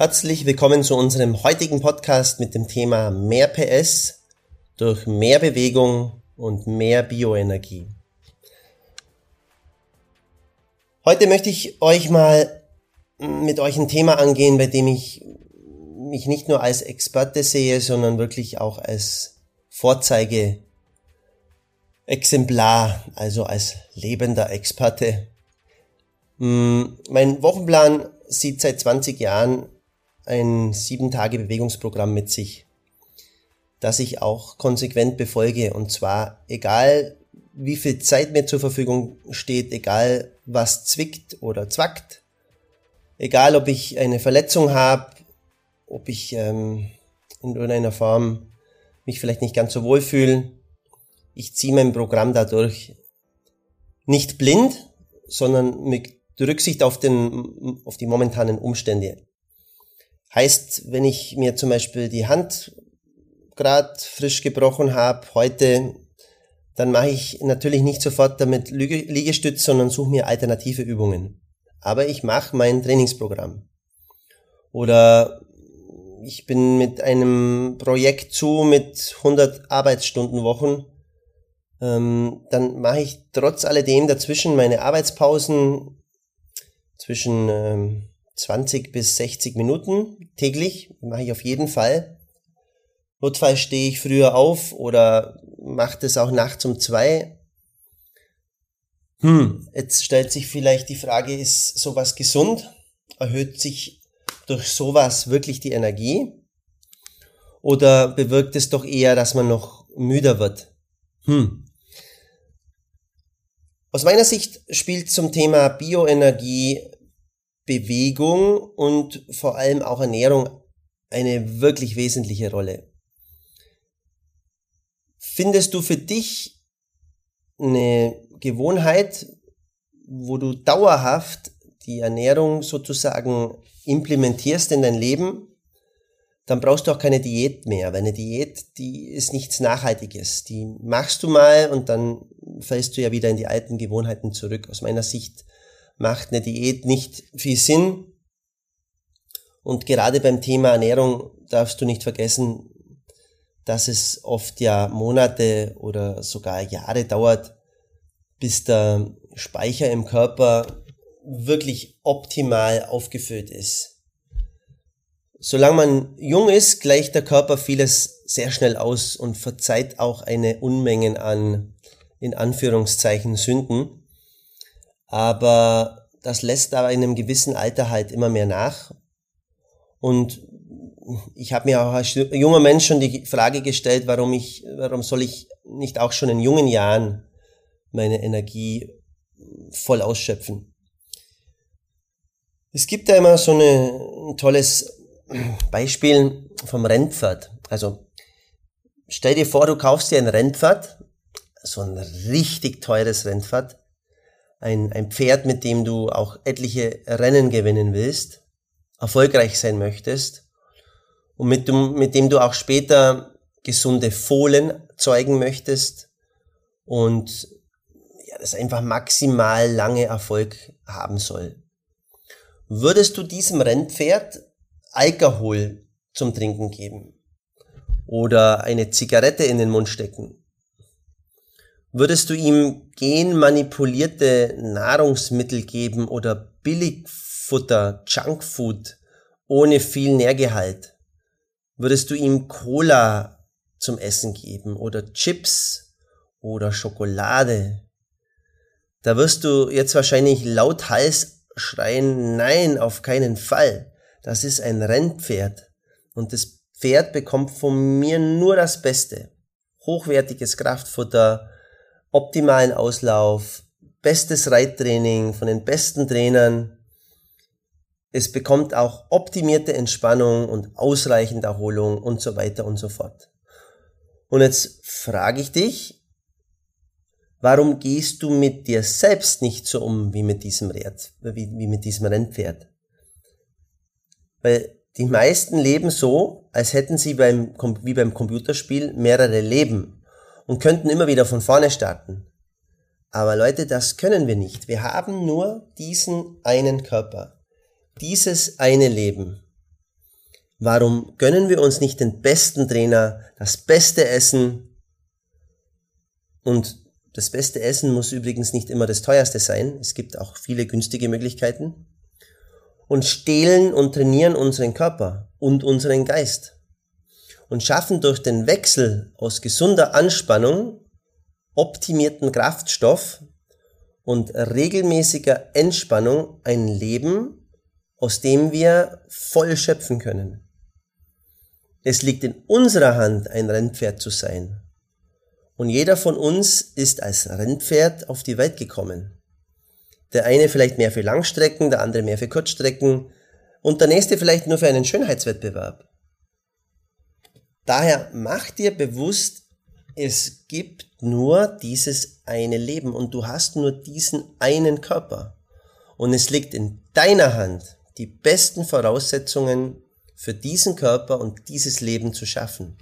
Herzlich willkommen zu unserem heutigen Podcast mit dem Thema mehr PS durch mehr Bewegung und mehr Bioenergie. Heute möchte ich euch mal mit euch ein Thema angehen, bei dem ich mich nicht nur als Experte sehe, sondern wirklich auch als Vorzeige Exemplar, also als lebender Experte. Hm, mein Wochenplan sieht seit 20 Jahren ein sieben Tage Bewegungsprogramm mit sich, das ich auch konsequent befolge. Und zwar egal, wie viel Zeit mir zur Verfügung steht, egal was zwickt oder zwackt, egal ob ich eine Verletzung habe, ob ich ähm, in irgendeiner Form mich vielleicht nicht ganz so wohl fühle, ich ziehe mein Programm dadurch nicht blind, sondern mit Rücksicht auf, den, auf die momentanen Umstände. Heißt, wenn ich mir zum Beispiel die Hand gerade frisch gebrochen habe heute, dann mache ich natürlich nicht sofort damit Liegestütz, sondern suche mir alternative Übungen. Aber ich mache mein Trainingsprogramm. Oder ich bin mit einem Projekt zu mit 100 Arbeitsstundenwochen. Ähm, dann mache ich trotz alledem dazwischen meine Arbeitspausen zwischen ähm, 20 bis 60 Minuten täglich, mache ich auf jeden Fall. Notfalls stehe ich früher auf oder mache das auch nachts um zwei. Hm, jetzt stellt sich vielleicht die Frage, ist sowas gesund? Erhöht sich durch sowas wirklich die Energie? Oder bewirkt es doch eher, dass man noch müder wird? Hm. Aus meiner Sicht spielt zum Thema Bioenergie Bewegung und vor allem auch Ernährung eine wirklich wesentliche Rolle. Findest du für dich eine Gewohnheit, wo du dauerhaft die Ernährung sozusagen implementierst in dein Leben, dann brauchst du auch keine Diät mehr, weil eine Diät, die ist nichts Nachhaltiges. Die machst du mal und dann fällst du ja wieder in die alten Gewohnheiten zurück. Aus meiner Sicht macht eine Diät nicht viel Sinn. Und gerade beim Thema Ernährung darfst du nicht vergessen, dass es oft ja Monate oder sogar Jahre dauert, bis der Speicher im Körper wirklich optimal aufgefüllt ist. Solange man jung ist, gleicht der Körper vieles sehr schnell aus und verzeiht auch eine Unmengen an, in Anführungszeichen, Sünden. Aber das lässt aber in einem gewissen Alter halt immer mehr nach. Und ich habe mir auch als junger Mensch schon die Frage gestellt, warum ich, warum soll ich nicht auch schon in jungen Jahren meine Energie voll ausschöpfen? Es gibt da immer so eine, ein tolles Beispiel vom Rennpferd. Also stell dir vor, du kaufst dir ein Rennpferd, so ein richtig teures Rennpferd, ein, ein Pferd, mit dem du auch etliche Rennen gewinnen willst, erfolgreich sein möchtest und mit dem, mit dem du auch später gesunde Fohlen zeugen möchtest und ja, das einfach maximal lange Erfolg haben soll. Würdest du diesem Rennpferd Alkohol zum Trinken geben oder eine Zigarette in den Mund stecken Würdest du ihm genmanipulierte Nahrungsmittel geben oder Billigfutter, Junkfood ohne viel Nährgehalt? Würdest du ihm Cola zum Essen geben oder Chips oder Schokolade? Da wirst du jetzt wahrscheinlich laut Hals schreien, nein, auf keinen Fall. Das ist ein Rennpferd. Und das Pferd bekommt von mir nur das Beste. Hochwertiges Kraftfutter, optimalen Auslauf, bestes Reittraining von den besten Trainern. Es bekommt auch optimierte Entspannung und ausreichend Erholung und so weiter und so fort. Und jetzt frage ich dich, warum gehst du mit dir selbst nicht so um wie mit diesem Rad, wie, wie mit diesem Rennpferd? Weil die meisten leben so, als hätten sie beim, wie beim Computerspiel mehrere Leben und könnten immer wieder von vorne starten. Aber Leute, das können wir nicht. Wir haben nur diesen einen Körper, dieses eine Leben. Warum gönnen wir uns nicht den besten Trainer, das beste Essen? Und das beste Essen muss übrigens nicht immer das teuerste sein. Es gibt auch viele günstige Möglichkeiten und stehlen und trainieren unseren Körper und unseren Geist und schaffen durch den Wechsel aus gesunder Anspannung, optimierten Kraftstoff und regelmäßiger Entspannung ein Leben, aus dem wir voll schöpfen können. Es liegt in unserer Hand, ein Rennpferd zu sein. Und jeder von uns ist als Rennpferd auf die Welt gekommen. Der eine vielleicht mehr für Langstrecken, der andere mehr für Kurzstrecken und der nächste vielleicht nur für einen Schönheitswettbewerb. Daher mach dir bewusst, es gibt nur dieses eine Leben und du hast nur diesen einen Körper. Und es liegt in deiner Hand, die besten Voraussetzungen für diesen Körper und dieses Leben zu schaffen.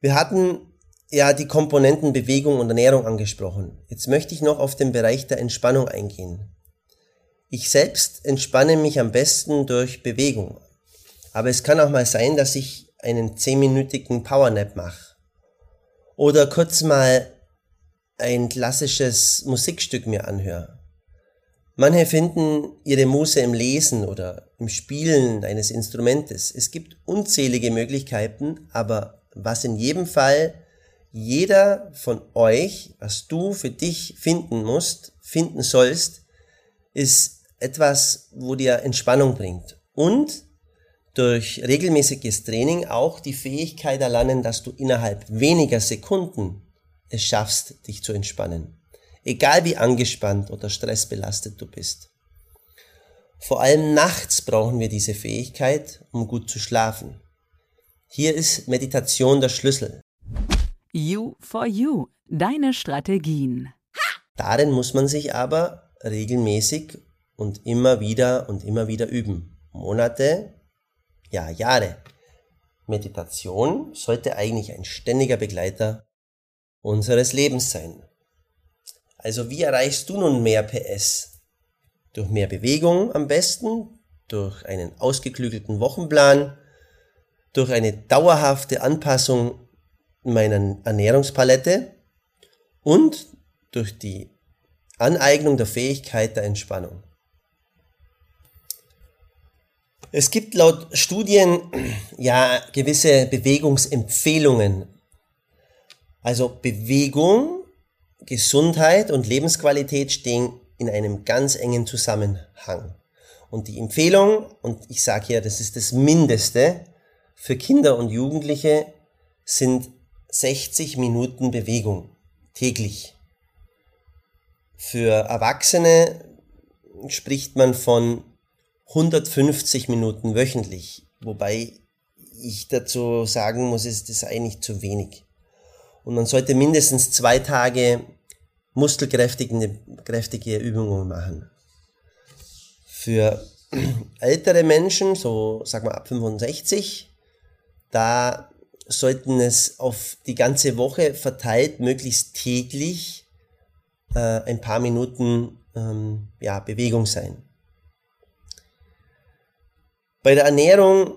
Wir hatten ja die Komponenten Bewegung und Ernährung angesprochen. Jetzt möchte ich noch auf den Bereich der Entspannung eingehen. Ich selbst entspanne mich am besten durch Bewegung. Aber es kann auch mal sein, dass ich einen zehnminütigen Powernap mache. Oder kurz mal ein klassisches Musikstück mir anhöre. Manche finden ihre Muse im Lesen oder im Spielen eines Instrumentes. Es gibt unzählige Möglichkeiten, aber was in jedem Fall jeder von euch, was du für dich finden musst, finden sollst, ist etwas, wo dir Entspannung bringt. Und durch regelmäßiges Training auch die Fähigkeit erlernen, dass du innerhalb weniger Sekunden es schaffst, dich zu entspannen. Egal wie angespannt oder stressbelastet du bist. Vor allem nachts brauchen wir diese Fähigkeit, um gut zu schlafen. Hier ist Meditation der Schlüssel. You for You, deine Strategien. Darin muss man sich aber regelmäßig und immer wieder und immer wieder üben. Monate, ja Jahre. Meditation sollte eigentlich ein ständiger Begleiter unseres Lebens sein. Also wie erreichst du nun mehr PS? Durch mehr Bewegung am besten, durch einen ausgeklügelten Wochenplan, durch eine dauerhafte Anpassung meiner Ernährungspalette und durch die Aneignung der Fähigkeit der Entspannung. Es gibt laut Studien ja gewisse Bewegungsempfehlungen. Also Bewegung, Gesundheit und Lebensqualität stehen in einem ganz engen Zusammenhang. Und die Empfehlung, und ich sage hier, das ist das Mindeste für Kinder und Jugendliche, sind 60 Minuten Bewegung täglich. Für Erwachsene spricht man von 150 Minuten wöchentlich, wobei ich dazu sagen muss, ist das eigentlich zu wenig. Und man sollte mindestens zwei Tage muskelkräftige kräftige Übungen machen. Für ältere Menschen, so sagen wir ab 65, da sollten es auf die ganze Woche verteilt, möglichst täglich äh, ein paar Minuten ähm, ja, Bewegung sein. Bei der Ernährung,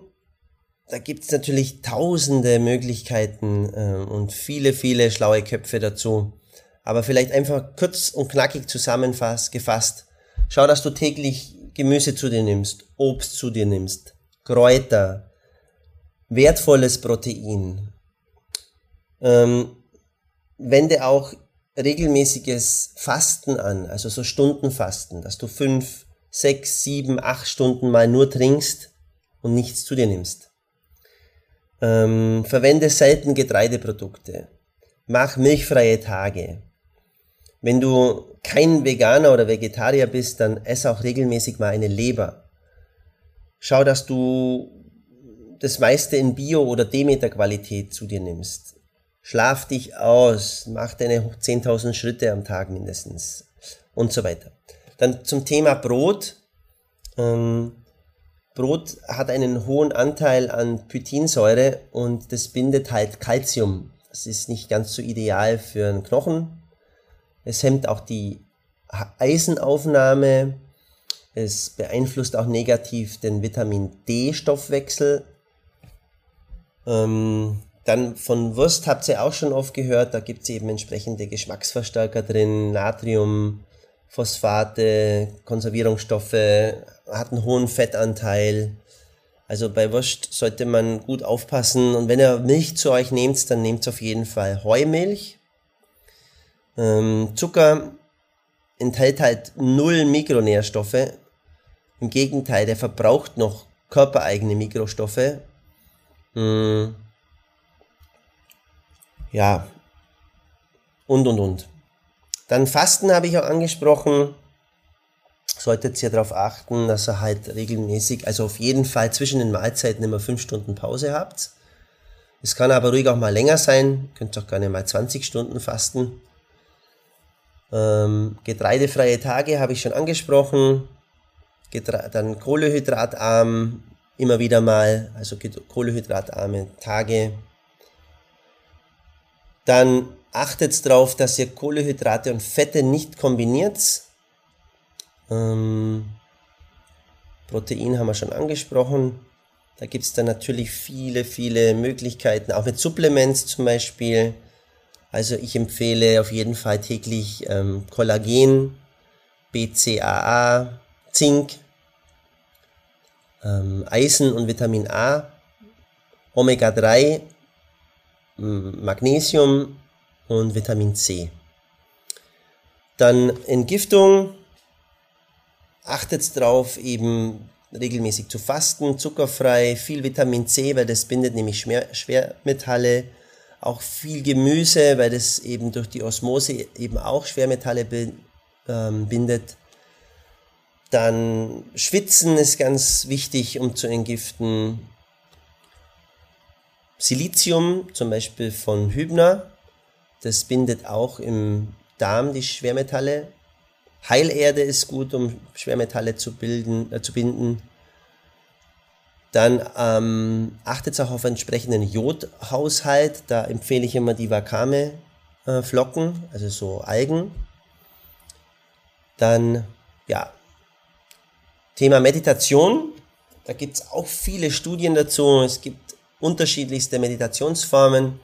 da gibt es natürlich tausende Möglichkeiten äh, und viele, viele schlaue Köpfe dazu. Aber vielleicht einfach kurz und knackig zusammengefasst. Schau, dass du täglich Gemüse zu dir nimmst, Obst zu dir nimmst, Kräuter, wertvolles Protein. Ähm, wende auch regelmäßiges Fasten an, also so Stundenfasten, dass du fünf, sechs, sieben, acht Stunden mal nur trinkst und nichts zu dir nimmst. Ähm, verwende selten Getreideprodukte. Mach milchfreie Tage. Wenn du kein Veganer oder Vegetarier bist, dann ess auch regelmäßig mal eine Leber. Schau, dass du das meiste in Bio- oder Demeter-Qualität zu dir nimmst. Schlaf dich aus, mach deine 10.000 Schritte am Tag mindestens und so weiter. Dann zum Thema Brot. Ähm, Brot hat einen hohen Anteil an Pythinsäure und das bindet halt Calcium. Das ist nicht ganz so ideal für einen Knochen. Es hemmt auch die Eisenaufnahme. Es beeinflusst auch negativ den Vitamin D-Stoffwechsel. Ähm, dann von Wurst habt ihr auch schon oft gehört, da gibt es eben entsprechende Geschmacksverstärker drin, Natrium, Phosphate, Konservierungsstoffe, hat einen hohen Fettanteil. Also bei Wurst sollte man gut aufpassen. Und wenn ihr Milch zu euch nehmt, dann nehmt auf jeden Fall Heumilch. Ähm, Zucker enthält halt null Mikronährstoffe. Im Gegenteil, der verbraucht noch körpereigene Mikrostoffe. Hm. Ja. Und, und, und. Dann Fasten habe ich auch angesprochen. Solltet ihr darauf achten, dass ihr halt regelmäßig, also auf jeden Fall zwischen den Mahlzeiten immer fünf Stunden Pause habt. Es kann aber ruhig auch mal länger sein. Könnt auch gerne mal 20 Stunden fasten. Ähm, getreidefreie Tage habe ich schon angesprochen. Getre dann kohlehydratarm immer wieder mal, also kohlehydratarme Tage. Dann achtet darauf, dass ihr Kohlehydrate und Fette nicht kombiniert. Ähm, Protein haben wir schon angesprochen. Da gibt es dann natürlich viele, viele Möglichkeiten, auch mit Supplements zum Beispiel. Also ich empfehle auf jeden Fall täglich ähm, Kollagen, BCAA, Zink, ähm, Eisen und Vitamin A, Omega-3, Magnesium und Vitamin C. Dann Entgiftung. Achtet darauf, eben regelmäßig zu fasten, zuckerfrei, viel Vitamin C, weil das bindet nämlich Schwermetalle auch viel Gemüse, weil das eben durch die Osmose eben auch Schwermetalle ähm, bindet. Dann Schwitzen ist ganz wichtig, um zu entgiften. Silizium, zum Beispiel von Hübner, das bindet auch im Darm die Schwermetalle. Heilerde ist gut, um Schwermetalle zu, bilden, äh, zu binden. Dann ähm, achtet auch auf entsprechenden Jodhaushalt. Da empfehle ich immer die Wakame-Flocken, äh, also so Algen. Dann, ja, Thema Meditation. Da gibt es auch viele Studien dazu. Es gibt unterschiedlichste Meditationsformen.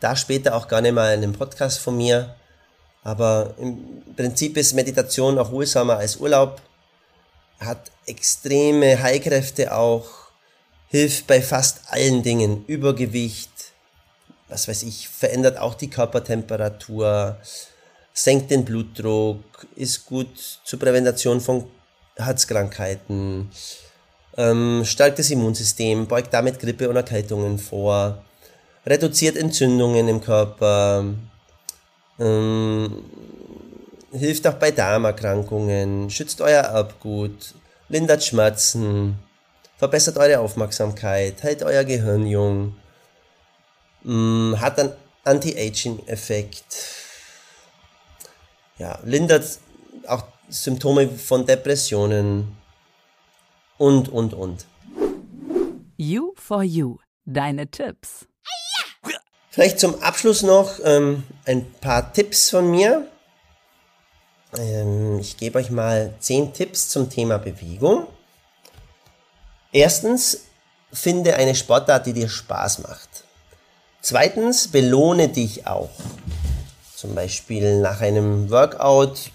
Da später auch nicht mal in einem Podcast von mir. Aber im Prinzip ist Meditation auch wohlsamer als Urlaub. Hat extreme Heilkräfte auch hilft bei fast allen Dingen. Übergewicht, was weiß ich, verändert auch die Körpertemperatur, senkt den Blutdruck, ist gut zur Prävention von Herzkrankheiten, ähm, stärkt das Immunsystem, beugt damit Grippe und Erkältungen vor, reduziert Entzündungen im Körper, ähm, hilft auch bei Darmerkrankungen, schützt euer Erbgut, lindert Schmerzen, verbessert eure Aufmerksamkeit, hält euer Gehirn jung, mh, mm, hat einen Anti-Aging-Effekt, ja, lindert auch Symptome von Depressionen. Und, und, und. You for You, deine Tipps. Vielleicht zum Abschluss noch ähm, ein paar Tipps von mir. Ähm, ich gebe euch mal 10 Tipps zum Thema Bewegung. Erstens, finde eine Sportart, die dir Spaß macht. Zweitens, belohne dich auch. Zum Beispiel nach einem Workout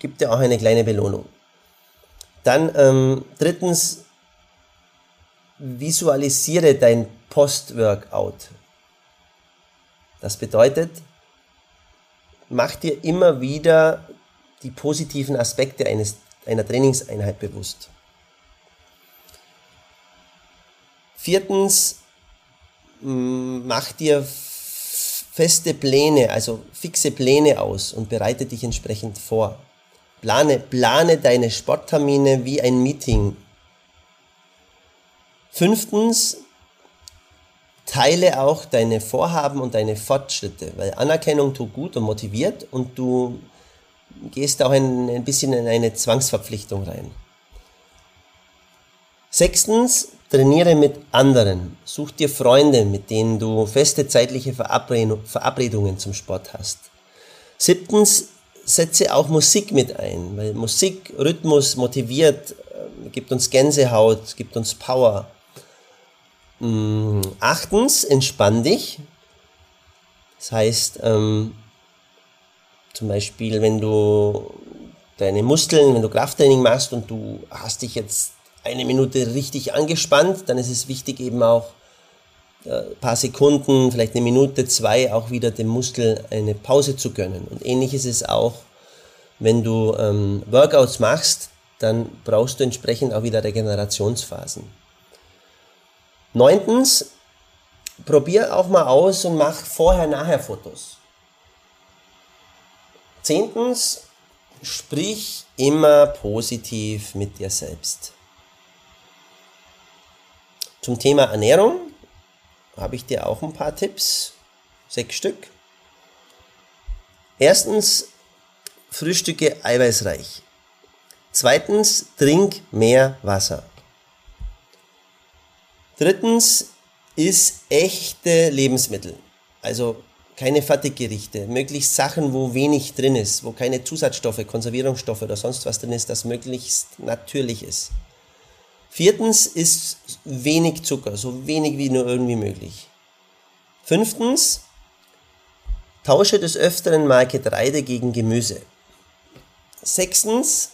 gibt dir auch eine kleine Belohnung. Dann ähm, drittens, visualisiere dein Post-Workout. Das bedeutet, mach dir immer wieder die positiven Aspekte eines, einer Trainingseinheit bewusst. Viertens, mach dir feste Pläne, also fixe Pläne aus und bereite dich entsprechend vor. Plane, plane deine Sporttermine wie ein Meeting. Fünftens, teile auch deine Vorhaben und deine Fortschritte, weil Anerkennung tut gut und motiviert und du gehst auch ein, ein bisschen in eine Zwangsverpflichtung rein. Sechstens, trainiere mit anderen. Such dir Freunde, mit denen du feste zeitliche Verabredungen zum Sport hast. Siebtens, setze auch Musik mit ein, weil Musik, Rhythmus motiviert, äh, gibt uns Gänsehaut, gibt uns Power. Mm, achtens, entspann dich. Das heißt, ähm, zum Beispiel, wenn du deine Muskeln, wenn du Krafttraining machst und du hast dich jetzt eine Minute richtig angespannt, dann ist es wichtig eben auch äh, paar Sekunden, vielleicht eine Minute, zwei, auch wieder dem Muskel eine Pause zu gönnen. Und ähnlich ist es auch, wenn du ähm, Workouts machst, dann brauchst du entsprechend auch wieder Regenerationsphasen. Neuntens, probier auch mal aus und mach Vorher-Nachher-Fotos. Zehntens, sprich immer positiv mit dir selbst. Zum Thema Ernährung habe ich dir auch ein paar Tipps, sechs Stück. Erstens, frühstücke eiweißreich. Zweitens, trink mehr Wasser. Drittens, ist echte Lebensmittel. Also keine Fertiggerichte, möglichst Sachen, wo wenig drin ist, wo keine Zusatzstoffe, Konservierungsstoffe oder sonst was drin ist, das möglichst natürlich ist. Viertens ist wenig Zucker, so wenig wie nur irgendwie möglich. Fünftens, tausche des Öfteren mal Getreide gegen Gemüse. Sechstens,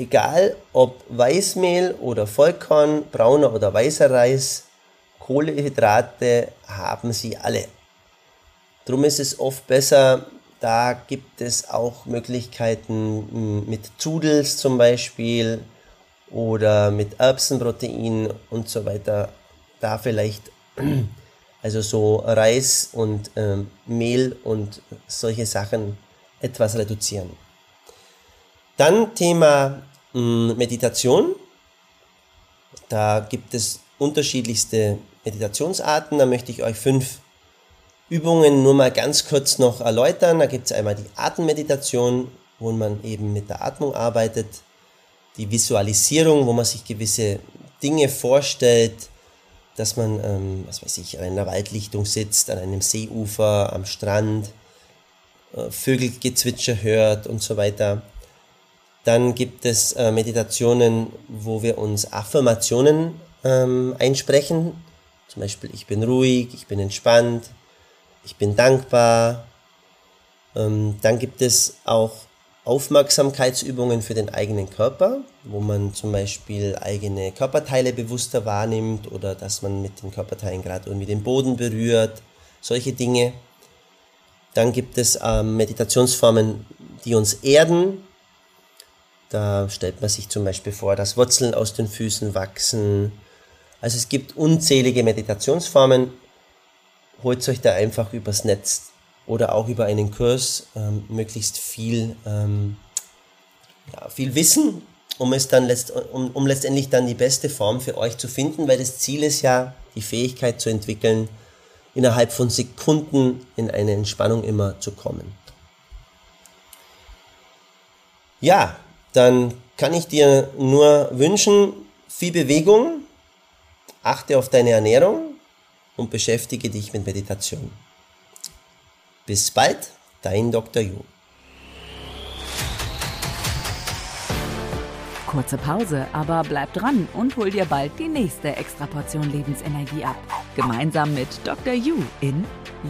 egal ob Weißmehl oder Vollkorn, brauner oder weißer Reis, Kohlehydrate haben sie alle. Drum ist es oft besser, da gibt es auch Möglichkeiten mit Zudels zum Beispiel oder mit Erbsenprotein und so weiter. Da vielleicht also so Reis und ähm, Mehl und solche Sachen etwas reduzieren. Dann Thema Meditation. Da gibt es unterschiedlichste Meditationsarten. Da möchte ich euch fünf Übungen nur mal ganz kurz noch erläutern. Da gibt es einmal die Atemmeditation, wo man eben mit der Atmung arbeitet, die Visualisierung, wo man sich gewisse Dinge vorstellt, dass man, ähm, was weiß ich, an einer Waldlichtung sitzt, an einem Seeufer, am Strand, äh, Vögelgezwitscher hört und so weiter. Dann gibt es äh, Meditationen, wo wir uns Affirmationen ähm, einsprechen. Zum Beispiel, ich bin ruhig, ich bin entspannt, ich bin dankbar. Ähm, dann gibt es auch Aufmerksamkeitsübungen für den eigenen Körper, wo man zum Beispiel eigene Körperteile bewusster wahrnimmt oder dass man mit den Körperteilen gerade irgendwie den Boden berührt, solche Dinge. Dann gibt es ähm, Meditationsformen, die uns erden. Da stellt man sich zum Beispiel vor, dass Wurzeln aus den Füßen wachsen. Also es gibt unzählige Meditationsformen holt euch da einfach übers Netz oder auch über einen Kurs ähm, möglichst viel, ähm, ja, viel Wissen, um es dann letzt, um, um letztendlich dann die beste Form für euch zu finden, weil das Ziel ist ja, die Fähigkeit zu entwickeln, innerhalb von Sekunden in eine Entspannung immer zu kommen. Ja, dann kann ich dir nur wünschen, viel Bewegung, achte auf deine Ernährung, und beschäftige dich mit Meditation. Bis bald, dein Dr. Ju. Kurze Pause, aber bleib dran und hol dir bald die nächste Extraportion Lebensenergie ab. Gemeinsam mit Dr. Yu in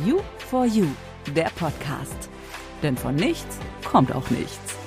You for You, der Podcast. Denn von nichts kommt auch nichts.